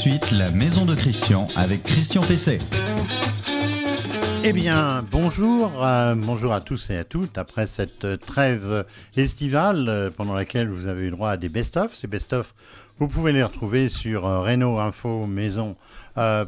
suite la maison de Christian avec Christian Pesset. Eh bien, bonjour, euh, bonjour à tous et à toutes. Après cette trêve estivale euh, pendant laquelle vous avez eu droit à des best-of, ces best-of, vous pouvez les retrouver sur euh, Renault Info Maison euh,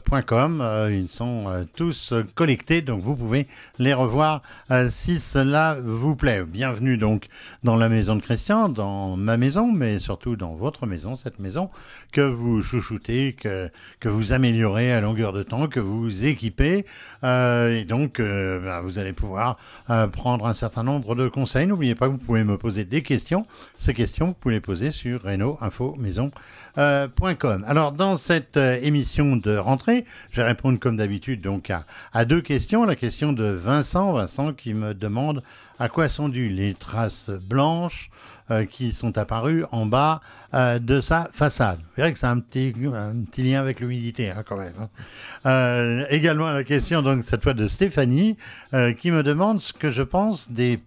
ils sont tous collectés, donc vous pouvez les revoir si cela vous plaît. Bienvenue donc dans la maison de Christian, dans ma maison, mais surtout dans votre maison, cette maison que vous chouchoutez, que, que vous améliorez à longueur de temps, que vous équipez. et donc, bah, vous allez pouvoir prendre un certain nombre de conseils. N'oubliez pas que vous pouvez me poser des questions. Ces questions, vous pouvez les poser sur Renault Info Maison. Alors, dans cette émission de rentrée. Je vais répondre comme d'habitude donc à, deux questions. La question de Vincent, Vincent qui me demande à quoi sont dues les traces blanches euh, qui sont apparues en bas euh, de sa façade. Vous verrez que c'est un petit, lien avec l'humidité hein, quand même. Hein. Euh, également la question donc cette fois de Stéphanie qui me demande ce que je pense des,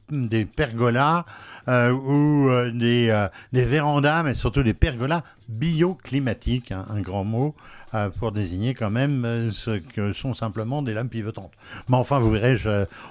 pergolas ou des, des vérandas, mais surtout des pergolas bioclimatiques, hein, un grand mot. Euh, pour désigner quand même euh, ce que sont simplement des lames pivotantes. Mais enfin, vous verrez,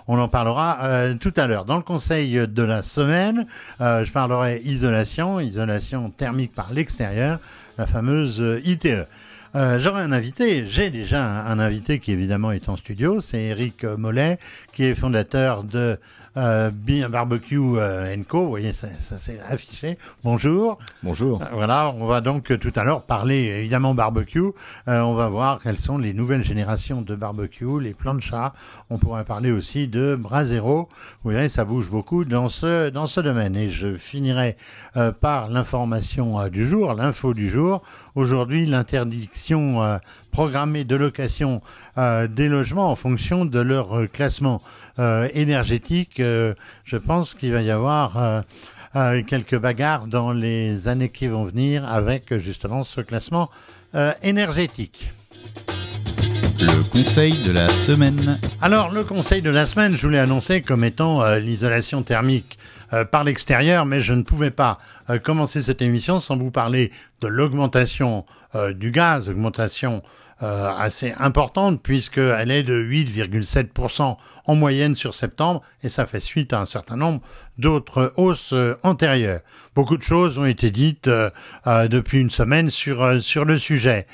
on en parlera euh, tout à l'heure. Dans le conseil de la semaine, je parlerai isolation, isolation thermique par l'extérieur, la fameuse ITE. J'aurai un invité, j'ai déjà un, invité qui évidemment est en studio, c'est Eric Mollet, qui est fondateur de euh, Barbecue euh, Co. Vous voyez, ça, s'est affiché. Bonjour. Bonjour. Euh, voilà, on va donc tout à l'heure parler évidemment barbecue. on va voir quelles sont les nouvelles générations de barbecue, les planchas. On pourrait parler aussi de Brasero. Vous voyez, ça bouge beaucoup dans ce, dans ce domaine. Et je finirai par l'information du jour, l'info du jour. Aujourd'hui, l'interdiction programmée de location des logements en fonction de leur classement euh, énergétique, euh, je pense qu'il va y avoir euh, quelques bagarres dans les années qui vont venir avec justement ce classement énergétique. Le conseil de la semaine. Alors, le conseil de la semaine, je voulais annoncer comme étant l'isolation thermique par l'extérieur, mais je ne pouvais pas commencer cette émission sans vous parler de l'augmentation du gaz, augmentation euh, assez importante puisqu'elle est de 8,7% en moyenne sur septembre et ça fait suite à un certain nombre d'autres hausses euh, antérieures. Beaucoup de choses ont été dites euh, depuis une semaine sur, sur le sujet.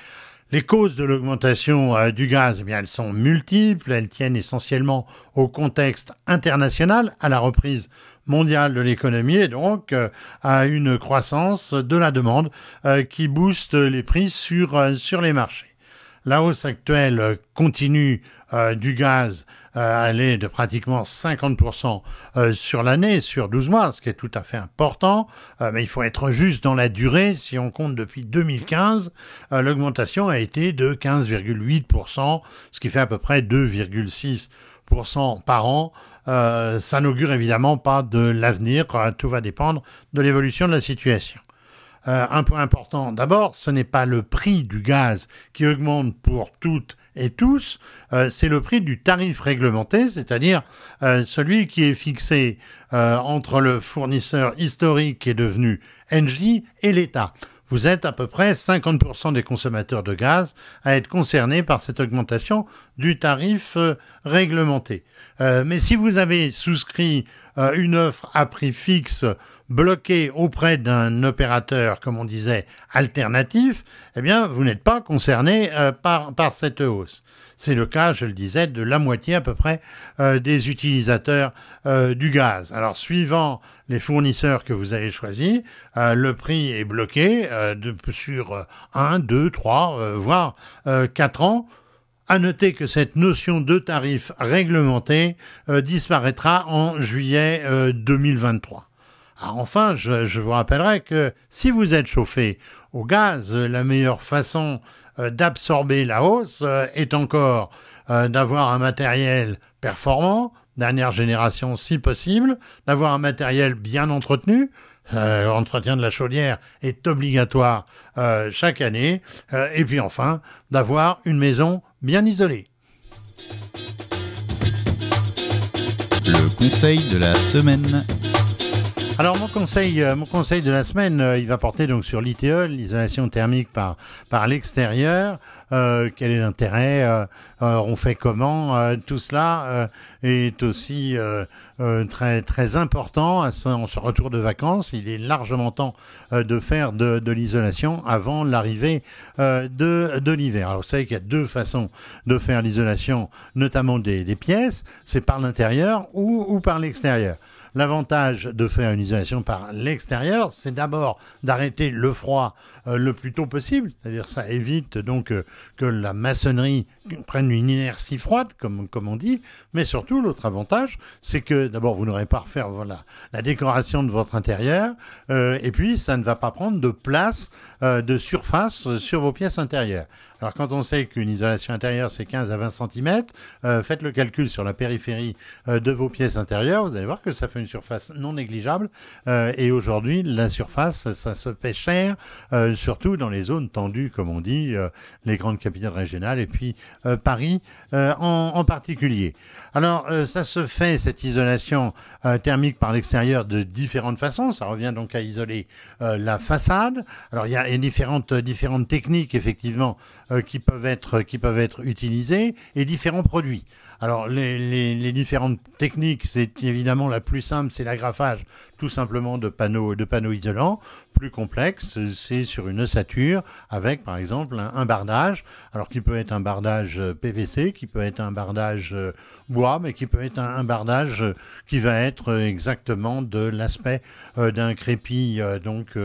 Les causes de l'augmentation du gaz, eh bien, elles sont multiples, elles tiennent essentiellement au contexte international, à la reprise mondiale de l'économie et donc à une croissance de la demande qui booste les prix sur, sur les marchés. La hausse actuelle continue euh, du gaz euh, elle est de pratiquement 50% euh, sur l'année, sur 12 mois, ce qui est tout à fait important. mais il faut être juste dans la durée. Si on compte depuis 2015, l'augmentation a été de 15,8%, ce qui fait à peu près 2,6% par an. ça n'augure évidemment pas de l'avenir. Tout va dépendre de l'évolution de la situation. Euh, un point important, d'abord, ce n'est pas le prix du gaz qui augmente pour toutes et tous, euh, c'est le prix du tarif réglementé, c'est-à-dire euh, celui qui est fixé entre le fournisseur historique qui est devenu Engie et l'État. Vous êtes à peu près 50% des consommateurs de gaz à être concernés par cette augmentation du tarif réglementé. mais si vous avez souscrit une offre à prix fixe bloqué auprès d'un opérateur, comme on disait, alternatif, eh bien, vous n'êtes pas concerné euh, par, cette hausse. C'est le cas, je le disais, de la moitié à peu près euh, des utilisateurs euh, du gaz. Alors, suivant les fournisseurs que vous avez choisis, le prix est bloqué sur 1, 2, 3, voire 4 ans. À noter que cette notion de tarif réglementé disparaîtra en juillet 2023. Ah, enfin, je, vous rappellerai que si vous êtes chauffé au gaz, la meilleure façon euh, d'absorber la hausse euh, est encore euh, d'avoir un matériel performant, dernière génération si possible, d'avoir un matériel bien entretenu. L'entretien de la chaudière est obligatoire chaque année. et puis enfin, d'avoir une maison bien isolée. Le conseil de la semaine. Alors mon conseil, euh, mon conseil de la semaine, euh, il va porter donc sur l'ITE, l'isolation thermique par, par l'extérieur. Euh, quel est l'intérêt On fait comment Tout cela est aussi très très important à son, retour de vacances. Il est largement temps de faire de, l'isolation avant l'arrivée de, de l'hiver. Alors vous savez qu'il y a deux façons de faire l'isolation, notamment des, pièces. C'est par l'intérieur ou par l'extérieur. L'avantage de faire une isolation par l'extérieur, c'est d'abord d'arrêter le froid euh, le plus tôt possible, c'est-à-dire ça évite donc euh, que la maçonnerie prenne une inertie froide, comme, comme on dit, mais surtout l'autre avantage, c'est que d'abord vous n'aurez pas à refaire voilà, la décoration de votre intérieur, euh, et puis ça ne va pas prendre de place de surface sur vos pièces intérieures. Alors quand on sait qu'une isolation intérieure c'est 15 à 20 cm, faites le calcul sur la périphérie de vos pièces intérieures, vous allez voir que ça fait une surface non négligeable. et aujourd'hui, la surface, ça se fait cher, surtout dans les zones tendues, comme on dit, euh, les grandes capitales régionales et puis euh, Paris euh, en, particulier. Alors, ça se fait, cette isolation thermique par l'extérieur, de différentes façons. Ça revient donc à isoler la façade. Alors, il y a différentes, différentes techniques, effectivement, qui, peuvent être, qui peuvent être utilisées et différents produits. Alors, les, les différentes techniques, c'est évidemment la plus simple, c'est l'agrafage tout simplement de panneaux, de panneaux isolants. Plus complexe, c'est sur une ossature avec par exemple un, bardage, alors qui peut être un bardage euh, PVC, qui peut être un bardage euh, bois, mais qui peut être un, bardage euh, qui va être exactement de l'aspect d'un crépi donc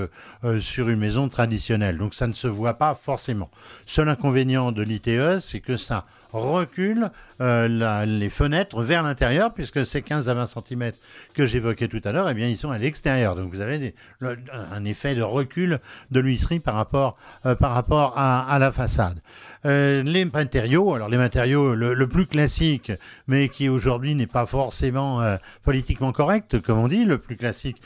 sur une maison traditionnelle. Donc ça ne se voit pas forcément. Seul inconvénient de l'ITE, c'est que ça recule les fenêtres vers l'intérieur, puisque ces 15 à 20 cm que j'évoquais tout à l'heure, eh bien, ils sont à l'extérieur. Donc vous avez un effet de recul de l'huisserie par rapport, euh, par rapport à, la façade. Euh, les matériaux, alors les matériaux le, plus classique, mais qui aujourd'hui n'est pas forcément euh, politiquement correct, comme on dit, le plus classique,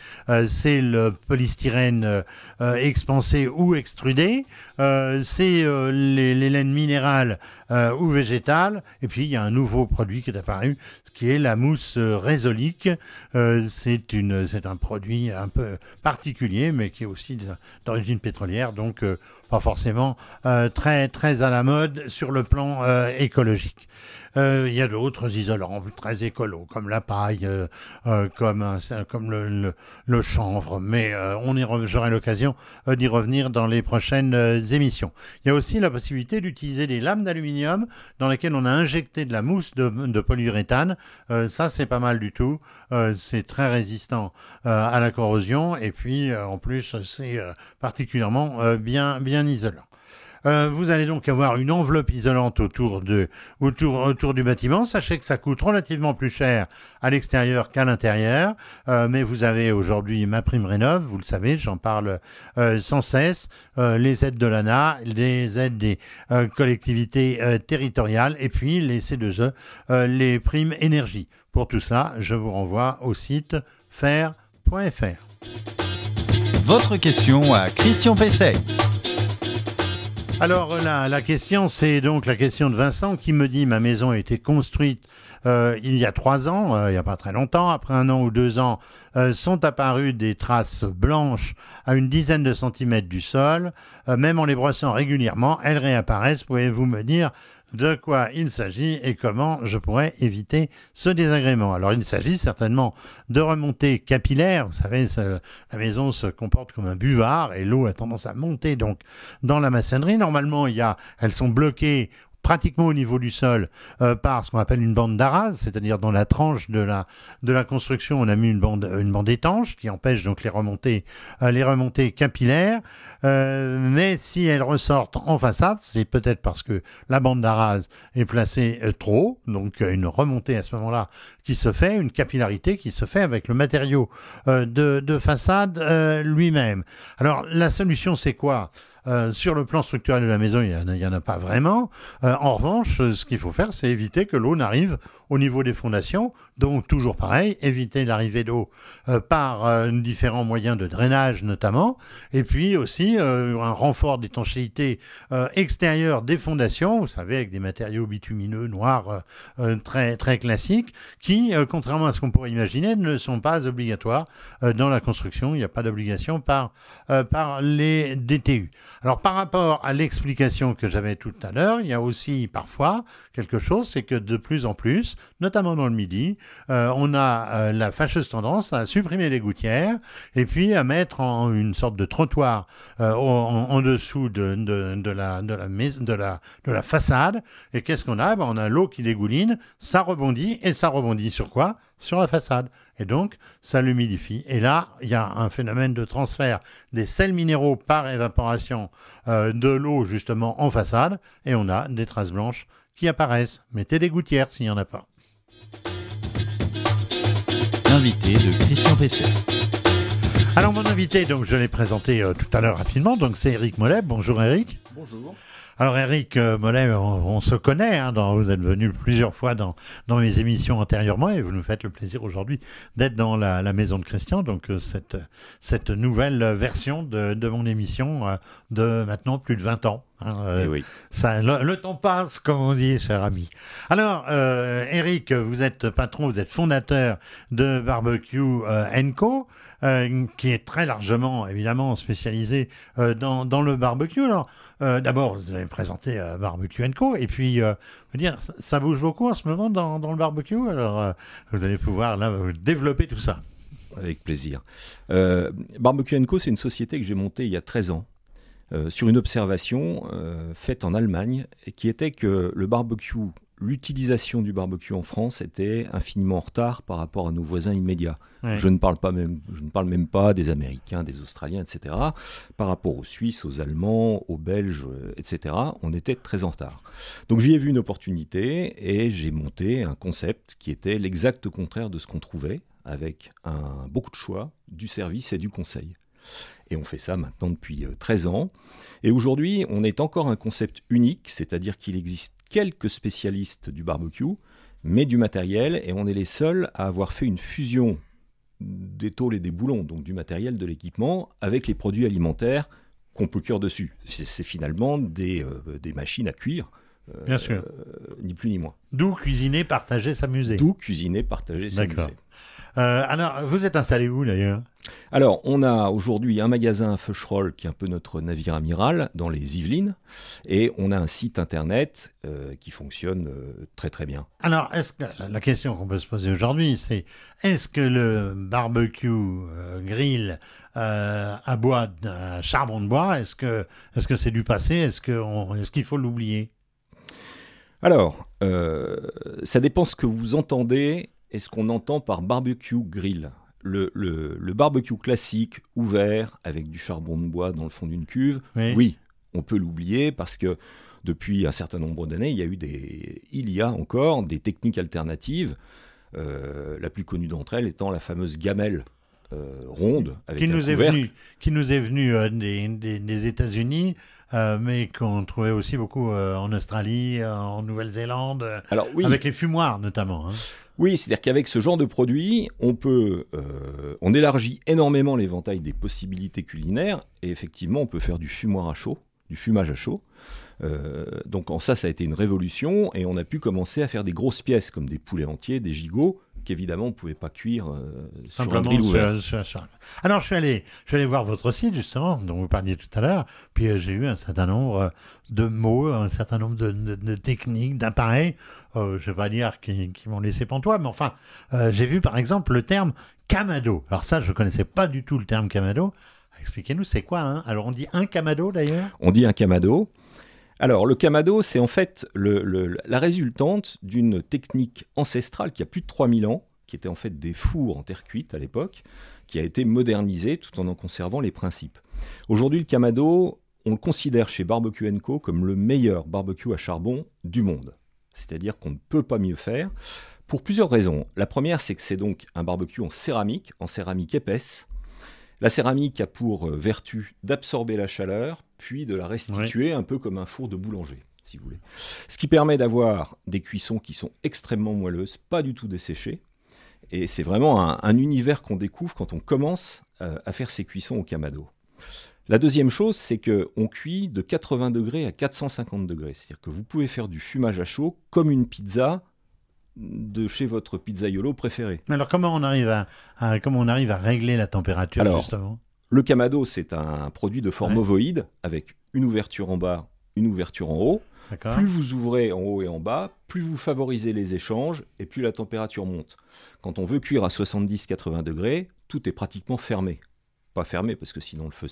c'est le polystyrène expansé ou extrudé, c'est les laines minérales ou végétales, et puis il y a un nouveau produit qui est apparu, qui est la mousse résolique. c'est c'est un produit un peu particulier, mais qui est aussi d'origine pétrolière, donc euh, pas forcément euh, très, très à la mode sur le plan euh, écologique. Euh, il y a d'autres isolants très écolos, comme la paille, comme, comme le, le, chanvre, mais on j'aurai l'occasion d'y revenir dans les prochaines émissions. Il y a aussi la possibilité d'utiliser des lames d'aluminium dans lesquelles on a injecté de la mousse de, de polyuréthane. ça, c'est pas mal du tout. c'est très résistant à la corrosion et puis en plus, c'est particulièrement bien, bien isolant. Euh, vous allez donc avoir une enveloppe isolante autour, de, autour, du bâtiment. Sachez que ça coûte relativement plus cher à l'extérieur qu'à l'intérieur, euh, mais vous avez aujourd'hui ma prime rénov, vous le savez, j'en parle euh, sans cesse, les aides de l'ANA, les aides des collectivités territoriales et puis les C2E, les primes énergie. Pour tout ça, je vous renvoie au site faire.fr. Votre question à Christian Pesset. Alors la, la question, c'est donc la question de Vincent qui me dit ma maison a été construite euh, il y a trois ans, euh, il n'y a pas très longtemps. Après un an ou deux ans, euh, sont apparues des traces blanches à une dizaine de centimètres du sol. même en les brossant régulièrement, elles réapparaissent. Pouvez-vous me dire de quoi il s'agit et comment je pourrais éviter ce désagrément. Alors il s'agit certainement de remontées capillaires. Vous savez, la maison se comporte comme un buvard et l'eau a tendance à monter donc dans la maçonnerie. Normalement, il y a, elles sont bloquées pratiquement au niveau du sol euh, par ce qu'on appelle une bande d'arras, c'est-à-dire dans la tranche de la, construction, on a mis une bande, une bande étanche qui empêche donc les remontées, euh, les remontées capillaires. Euh, mais si elles ressortent en façade, c'est peut-être parce que la bande d'arras est placée trop, donc une remontée à ce moment-là qui se fait, une capillarité qui se fait avec le matériau de façade lui-même. Alors la solution c'est quoi? Euh, sur le plan structurel de la maison, il n'y en, a pas vraiment. Euh, en revanche, ce qu'il faut faire, c'est éviter que l'eau n'arrive au niveau des fondations. Donc, toujours pareil, éviter l'arrivée d'eau euh, par différents moyens de drainage notamment. Et puis aussi un renfort d'étanchéité extérieure des fondations, vous savez, avec des matériaux bitumineux noirs très, très classiques, qui, contrairement à ce qu'on pourrait imaginer, ne sont pas obligatoires dans la construction. Il n'y a pas d'obligation par, par les DTU. Alors par rapport à l'explication que j'avais tout à l'heure, il y a aussi parfois quelque chose, c'est que de plus en plus, notamment dans le Midi, euh, on a euh, la fâcheuse tendance à supprimer les gouttières et puis à mettre en une sorte de trottoir euh, en, dessous de, la, de, la, de, la, de la façade. Et qu'est-ce qu'on a? Ben, On a l'eau qui dégouline, ça rebondit et ça rebondit sur quoi? Sur la façade. Et donc, ça l'humidifie. Et là, il y a un phénomène de transfert des sels minéraux par évaporation de l'eau justement en façade. Et on a des traces blanches qui apparaissent. Mettez des gouttières s'il n'y en a pas. Invité de Christian Pesset. Alors mon invité, donc je l'ai présenté euh, tout à l'heure rapidement, donc c'est Eric Mollet. Bonjour Eric. Bonjour. Alors Eric euh, Mollet, on, se connaît, hein, vous êtes venu plusieurs fois dans, dans mes émissions antérieurement et vous nous faites le plaisir aujourd'hui d'être dans la, maison de Christian, donc euh, cette, cette nouvelle version de, de mon émission euh, de maintenant plus de 20 ans. Hein, eh oui. ça, le, temps passe, comme on dit, cher ami. Alors, Eric, vous êtes patron, vous êtes fondateur de Barbecue Co. Euh, qui est très largement, évidemment, spécialisé euh, dans, dans, le barbecue. Alors, euh, d'abord, vous avez présenté Barbecue Co. Et puis, dire, ça bouge beaucoup en ce moment dans, dans le barbecue. Alors, vous allez pouvoir là développer tout ça. Avec plaisir. barbecue Co, c'est une société que j'ai montée il y a 13 ans. sur une observation faite en Allemagne, qui était que le barbecue l'utilisation du barbecue en France était infiniment en retard par rapport à nos voisins immédiats. Je, ne parle pas même, je ne parle même pas des Américains, des Australiens, etc. Par rapport aux Suisses, aux Allemands, aux Belges, etc., on était très en retard. Donc j'y ai vu une opportunité et j'ai monté un concept qui était l'exact contraire de ce qu'on trouvait, avec un, beaucoup de choix, du service et du conseil. Et on fait ça maintenant depuis 13 euh, ans. Et aujourd'hui, on est encore un concept unique, c'est-à-dire qu'il existe quelques spécialistes du barbecue, mais du matériel, et on est les seuls à avoir fait une fusion des tôles et des boulons, donc du matériel, de l'équipement, avec les produits alimentaires qu'on peut cuire dessus. C'est finalement des, euh, des, machines à cuire. Euh, Bien sûr. ni plus ni moins. D'où cuisiner, partager, s'amuser. D'où cuisiner, partager, s'amuser. Euh, alors, vous êtes installé où d'ailleurs? Alors, on a aujourd'hui un magasin à Feucherolles qui est un peu notre navire amiral dans les Yvelines, et on a un site internet euh, qui fonctionne euh, très très bien. Alors, est-ce que la question qu'on peut se poser aujourd'hui, c'est est-ce que le barbecue grill à bois, à charbon de bois, est-ce que est-ce que c'est du passé? Est-ce est-ce qu'il faut l'oublier? Alors, ça dépend ce que vous entendez est ce qu'on entend par barbecue grill. Le, barbecue classique, ouvert, avec du charbon de bois dans le fond d'une cuve, oui. on peut l'oublier parce que depuis un certain nombre d'années, il y a eu des, il y a encore des techniques alternatives. Euh, la plus connue d'entre elles étant la fameuse gamelle euh, ronde avec qui nous est venue, qui nous est venue euh, des, États-Unis. Mais qu'on trouvait aussi beaucoup en Australie, en Nouvelle-Zélande, avec les fumoirs notamment. Hein. Oui, c'est-à-dire qu'avec ce genre de produit, on peut, euh, on élargit énormément l'éventail des possibilités culinaires et effectivement, on peut faire du fumoir à chaud, du fumage à chaud. Euh, donc en ça, ça a été une révolution et on a pu commencer à faire des grosses pièces comme des poulets entiers, des gigots qu'évidemment on ne pouvait pas cuire euh, Simplement sur un grill Alors je suis allé, je suis allé voir votre site justement dont vous parliez tout à l'heure, puis j'ai eu un certain nombre de mots, un certain nombre de techniques, d'appareils euh, je vais pas dire qui, m'ont laissé pantois, mais enfin, euh, j'ai vu par exemple le terme camado. Alors ça, je connaissais pas du tout le terme camado. Expliquez-nous, c'est quoi hein? Alors on dit un camado d'ailleurs? On dit un camado. Alors le camado, c'est en fait la résultante d'une technique ancestrale qui a plus de 3000 ans, qui était en fait des fours en terre cuite à l'époque, qui a été modernisée tout en en conservant les principes. Aujourd'hui, le camado, on le considère chez Barbecue Co comme le meilleur barbecue à charbon du monde c'est-à-dire qu'on ne peut pas mieux faire, pour plusieurs raisons. La première, c'est que c'est donc un barbecue en céramique, en céramique épaisse, La céramique a pour euh, vertu d'absorber la chaleur, puis de la restituer un peu comme un four de boulanger, si vous voulez. Ce qui permet d'avoir des cuissons qui sont extrêmement moelleuses, pas du tout desséchées. Et c'est vraiment un, univers qu'on découvre quand on commence euh, à faire ces cuissons au Kamado. La deuxième chose, c'est qu'on cuit de 80 degrés à 450 degrés. C'est-à-dire que vous pouvez faire du fumage à chaud comme une pizza de chez votre pizzaiolo préféré. Mais alors comment on arrive à, comment on arrive à régler la température justement? Le Kamado, c'est un produit de forme ovoïde avec une ouverture en bas, une ouverture en haut. Plus vous ouvrez en haut et en bas, plus vous favorisez les échanges et plus la température monte. Quand on veut cuire à 70-80 degrés, tout est pratiquement fermé pas fermé parce que sinon le feu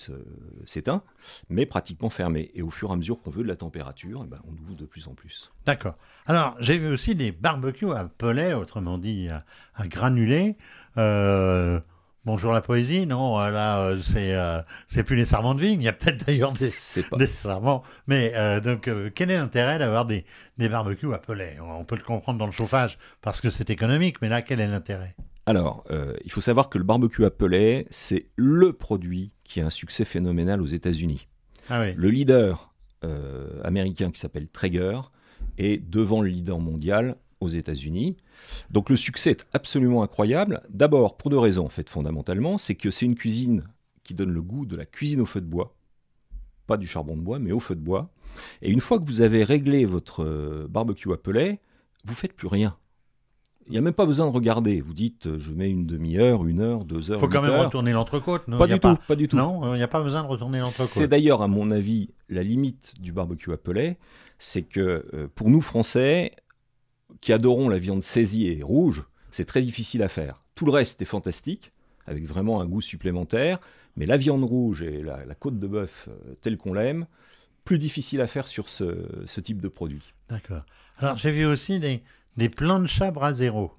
s'éteint, mais pratiquement fermé. Et au fur et à mesure qu'on veut de la température, eh ben, on ouvre de plus en plus. D'accord. Alors j'ai vu aussi des barbecues à pellet, autrement dit à, granulés. Euh, bonjour la poésie, non euh, Là, euh, c'est c'est plus les serments de vigne. Il y a peut-être d'ailleurs des, des serments. Mais donc, quel est l'intérêt d'avoir des, des barbecues à pellet On peut le comprendre dans le chauffage parce que c'est économique, mais là, quel est l'intérêt? Alors, euh, il faut savoir que le barbecue à c'est le produit qui a un succès phénoménal aux États-Unis. Ah le leader euh, américain qui s'appelle Traeger est devant le leader mondial aux États-Unis. Donc le succès est absolument incroyable. D'abord, pour deux raisons en fait fondamentalement, c'est que c'est une cuisine qui donne le goût de la cuisine au feu de bois, pas du charbon de bois, mais au feu de bois. Et une fois que vous avez réglé votre euh, barbecue à pellet, vous faites plus rien. Il n'y a même pas besoin de regarder. Vous dites, euh, je mets une demi-heure, une heure, deux heures. Il faut quand même retourner l'entrecôte. Pas du tout, pas, du tout. Non, il n'y a pas besoin de retourner l'entrecôte. C'est d'ailleurs, à mon avis, la limite du barbecue à pellet. C'est que euh, pour nous Français, qui adorons la viande saisie et rouge, c'est très difficile à faire. Tout le reste est fantastique, avec vraiment un goût supplémentaire. Mais la viande rouge et la, côte de bœuf euh, telle qu'on l'aime, plus difficile à faire sur ce, ce type de produit. D'accord. Alors j'ai vu aussi des, des planchas zéro.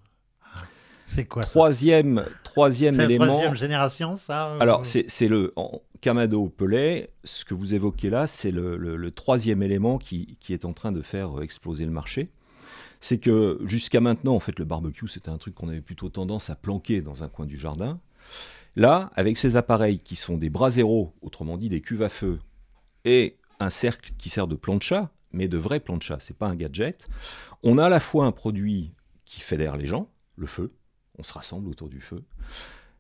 C'est quoi ça Troisième, troisième élément. La troisième génération, ça Alors, c'est le en Kamado Pellet. Ce que vous évoquez là, c'est le, troisième élément qui, qui, est en train de faire exploser le marché. C'est que jusqu'à maintenant, en fait, le barbecue, c'était un truc qu'on avait plutôt tendance à planquer dans un coin du jardin. Là, avec ces appareils qui sont des bras zéro, autrement dit des cuves à feu, et un cercle qui sert de plancha, mais de vrai plancha, c'est pas un gadget. On a à la fois un produit qui fédère les gens, le feu, on se rassemble autour du feu,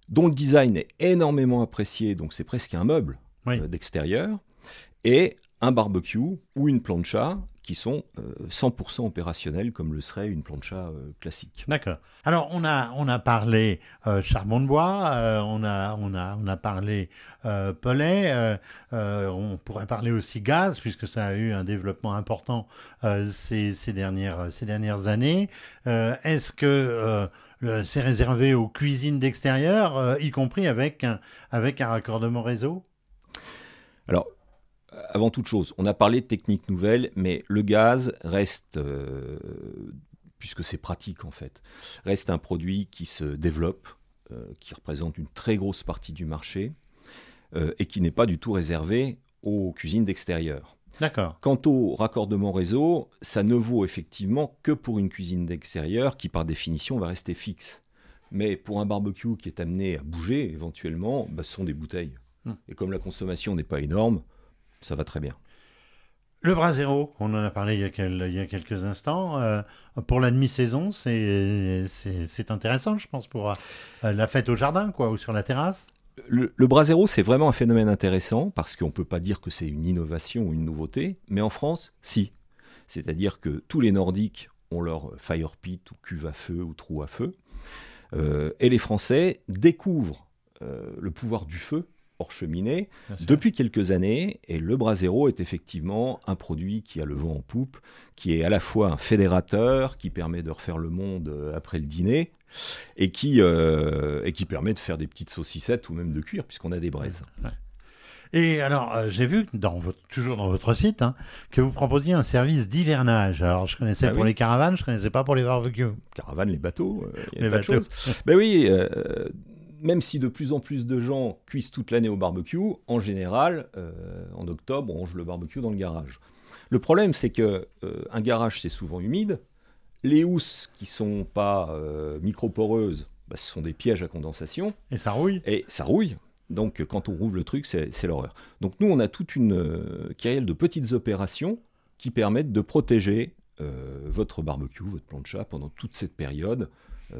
dont le design est énormément apprécié, donc c'est presque un meuble euh, d'extérieur, et un barbecue ou une plancha qui sont 100% euh, opérationnels comme le serait une plancha euh, classique. D'accord. Alors on a on a parlé euh, charbon de bois, on a on a on a parlé pellet, on pourrait parler aussi gaz puisque ça a eu un développement important ces, ces, dernières ces dernières années. Est-ce que c'est réservé aux cuisines d'extérieur, y compris avec un, avec un raccordement réseau? Alors, avant toute chose, on a parlé de techniques nouvelles, mais le gaz reste, euh, puisque c'est pratique en fait, reste un produit qui se développe, euh, qui représente une très grosse partie du marché euh, et qui n'est pas du tout réservé aux cuisines d'extérieur. D'accord. Quant au raccordement réseau, ça ne vaut effectivement que pour une cuisine d'extérieur qui, par définition, va rester fixe. Mais pour un barbecue qui est amené à bouger, éventuellement, bah, ce sont des bouteilles. Hmm. Et comme la consommation n'est pas énorme, ça va très bien. Le Brasero, on en a parlé il y a, quelques instants. Euh, pour la demi-saison, c'est intéressant, je pense, pour euh, la fête au jardin, quoi, ou sur la terrasse. Le, le Brasero, c'est vraiment un phénomène intéressant parce qu'on ne peut pas dire que c'est une innovation ou une nouveauté, mais en France, si. C'est-à-dire que tous les Nordiques ont leur fire pit ou cuve à feu ou trou à feu. Euh, et les Français découvrent le pouvoir du feu hors cheminée depuis quelques années. Et le Brasero est effectivement un produit qui a le vent en poupe, qui est à la fois un fédérateur, qui permet de refaire le monde euh, après le dîner, et qui, euh, et qui permet de faire des petites saucissettes ou même de cuire, puisqu'on a des braises. Et alors, euh, j'ai vu, dans votre, toujours dans votre site, hein, que vous proposiez un service d'hivernage. Alors, je connaissais ah pour les caravanes, je connaissais pas pour les barbecues. Caravanes, les bateaux, il y a les bateaux. Ben oui, même si de plus en plus de gens cuisent toute l'année au barbecue, en général, euh, en octobre, on range le barbecue dans le garage. Le problème, c'est que euh, un garage, c'est souvent humide. Les housses qui sont pas euh, microporeuses, bah, ce sont des pièges à condensation. Et ça rouille. Et ça rouille. Donc quand on rouvre le truc, c'est l'horreur. Donc nous, on a toute une euh, de petites opérations qui permettent de protéger votre barbecue, votre plancha pendant toute cette période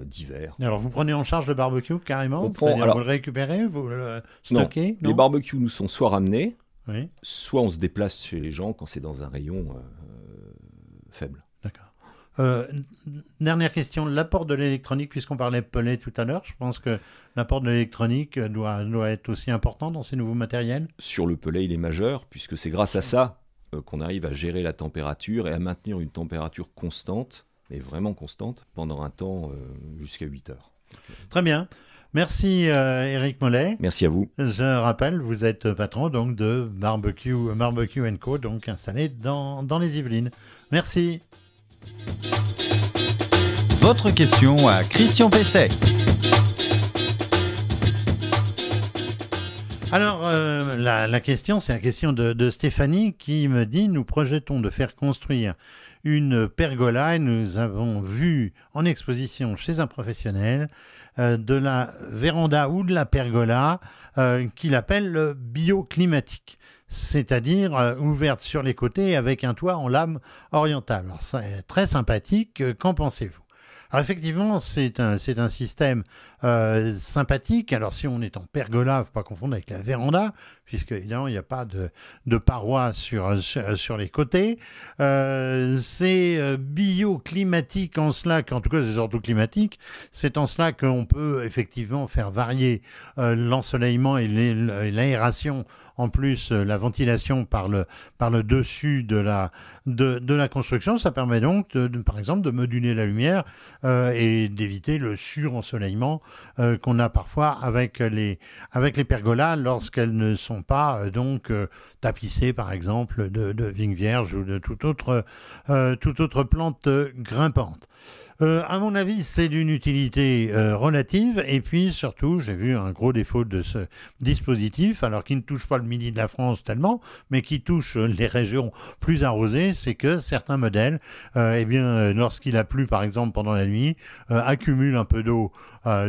d'hiver. Alors vous prenez en charge le barbecue carrément? Vous le récupérez Vous le stockez non, Les barbecues nous sont soit ramenés, soit on se déplace chez les gens quand c'est dans un rayon euh, faible. D'accord. dernière question, l'apport de l'électronique, puisqu'on parlait pellet tout à l'heure, je pense que l'apport de l'électronique doit, doit être aussi important dans ces nouveaux matériels? Sur le pellet, il est majeur, puisque c'est grâce à ça euh, qu'on arrive à gérer la température et à maintenir une température constante, mais vraiment constante, pendant un temps euh, jusqu'à 8 heures. Très bien. Merci Eric euh, Mollet. Merci à vous. Je rappelle, vous êtes patron donc de Barbecue, Barbecue Co, donc installé dans, dans les Yvelines. Merci. Votre question à Christian Pesset. Alors, euh, la, question, c'est la question de, Stéphanie qui me dit Nous projetons de faire construire une pergola et nous avons vu en exposition chez un professionnel euh, de la véranda ou de la pergola euh, qu'il appelle le bioclimatique c'est-à-dire ouverte sur les côtés avec un toit en lame orientale. Alors, c'est très sympathique. Qu'en pensez-vous? Alors effectivement, c'est un, c'est un système euh, sympathique. Alors si on est en pergola, faut pas confondre avec la véranda, puisque évidemment il n'y a pas de, parois sur, les côtés. Euh, c'est euh, bioclimatique en cela qu'en tout cas c'est surtout climatique. C'est en cela qu'on peut effectivement faire varier l'ensoleillement et l'aération en plus euh, la ventilation par le, dessus de la, construction. Ça permet donc, par exemple, de moduler la lumière euh, et d'éviter le surensoleillement euh, qu'on a parfois avec les, avec les pergolas lorsqu'elles ne sont pas donc tapissées, par exemple, de, de vignes vierges ou de toute autre plante grimpante. Euh, à mon avis, c'est d'une utilité euh, relative. Et puis, surtout, j'ai vu un gros défaut de ce dispositif, alors qu'il ne touche pas le midi de la France tellement, mais qui touche les régions plus arrosées, c'est que certains modèles, euh, eh bien, lorsqu'il a plu, par exemple, pendant la nuit, accumulent un peu d'eau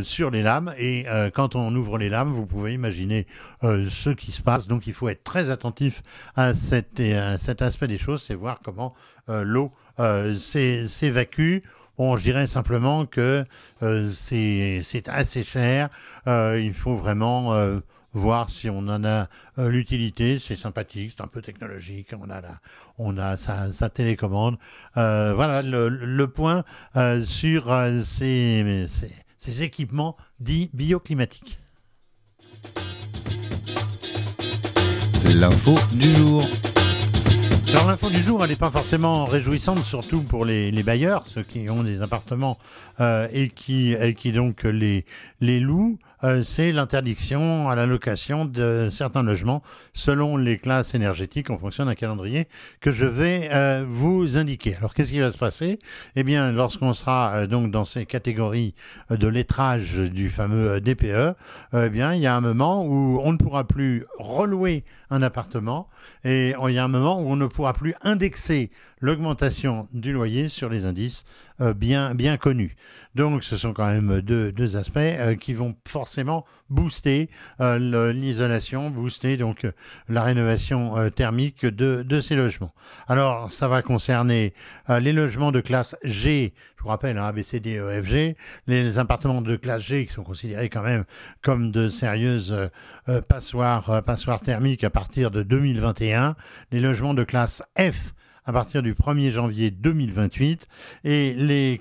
sur les lames. Et quand on ouvre les lames, vous pouvez imaginer ce qui se passe. Donc, il faut être très attentif à, cet aspect des choses, c'est voir comment l'eau s'évacue Bon, je dirais simplement que euh, c'est assez cher. Euh, il faut vraiment euh, voir si on en a l'utilité. C'est sympathique, c'est un peu technologique. On a, la, on a sa, télécommande. voilà le, point sur ces, ces, ces équipements dits bioclimatiques. L'info du jour. Alors l'info du jour, elle n'est pas forcément réjouissante, surtout pour les, bailleurs, ceux qui ont des appartements euh, et, qui, et qui donc les, les louent. Euh, c'est l'interdiction à la location de certains logements selon les classes énergétiques en fonction d'un calendrier que je vais euh, vous indiquer. Alors qu'est-ce qui va se passer? Eh bien, lorsqu'on sera donc dans ces catégories de lettrage du fameux DPE, eh bien, il y a un moment où on ne pourra plus relouer un appartement et il y a un moment où on ne pourra plus indexer l'augmentation du loyer sur les indices euh, bien, bien connus. Donc ce sont quand même deux, aspects euh, qui vont forcément booster euh, l'isolation, booster donc la rénovation thermique de, ces logements. Alors ça va concerner les logements de classe G, je vous rappelle, hein, A, E, les appartements de classe G qui sont considérés quand même comme de sérieuses passoires, passoires thermiques à partir de 2021, les logements de classe F à partir du 1er janvier 2028 et les,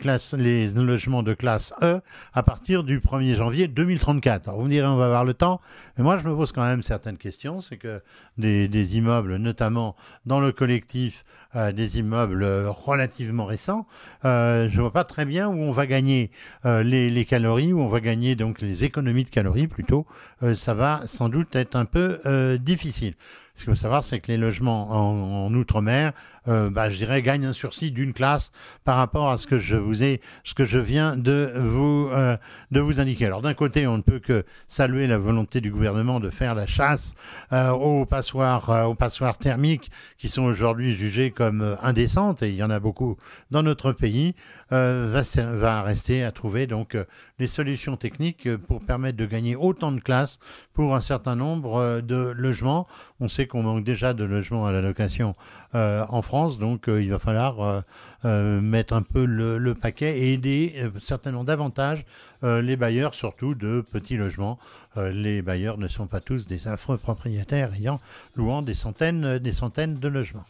logements de classe E à partir du 1er janvier 2034. Alors vous me direz, on va avoir le temps, mais moi je me pose quand même certaines questions. C'est que des, immeubles, notamment dans le collectif, euh, des immeubles relativement récents, euh, je ne vois pas très bien où on va gagner euh, les, calories, où on va gagner donc les économies de calories plutôt. ça va sans doute être un peu difficile. Ce qu'il faut savoir, c'est que les logements en, outre-mer, euh, bah, je dirais, gagnent un sursis d'une classe par rapport à ce que je vous ai, ce que je viens de vous, euh, de vous indiquer. Alors d'un côté, on ne peut que saluer la volonté du gouvernement de faire la chasse euh, aux passoires, aux passoires thermiques qui sont aujourd'hui jugées comme indécentes, et il y en a beaucoup dans notre pays. va, va rester à trouver donc les solutions techniques pour permettre de gagner autant de classes pour un certain nombre de logements. On sait qu'on manque déjà de logements à la location en France donc euh, il va falloir euh, euh, mettre un peu le, paquet et aider certainement davantage les bailleurs, surtout de petits logements. les bailleurs ne sont pas tous des affreux propriétaires ayant louant des centaines, des centaines de logements.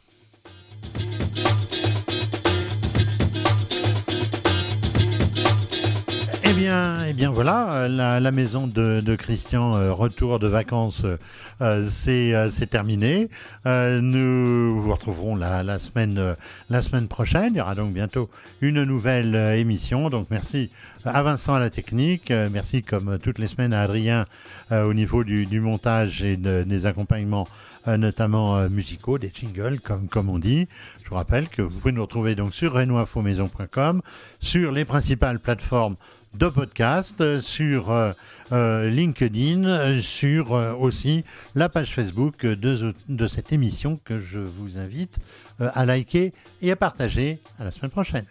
Bien, eh bien voilà, euh, la, maison de, Christian, euh, retour de vacances, euh, c'est terminé. nous vous retrouverons la, semaine, la semaine prochaine. Il y aura donc bientôt une nouvelle émission. Donc merci à Vincent à la technique. merci comme toutes les semaines à Adrien au niveau du, montage et des accompagnements notamment musicaux, des jingles, comme, comme on dit. Je vous rappelle que vous pouvez nous retrouver donc sur renoinfomaison.com, sur les principales plateformes de podcast sur euh, euh, LinkedIn, sur euh, aussi la page Facebook de, cette émission que je vous invite à liker et à partager. À la semaine prochaine.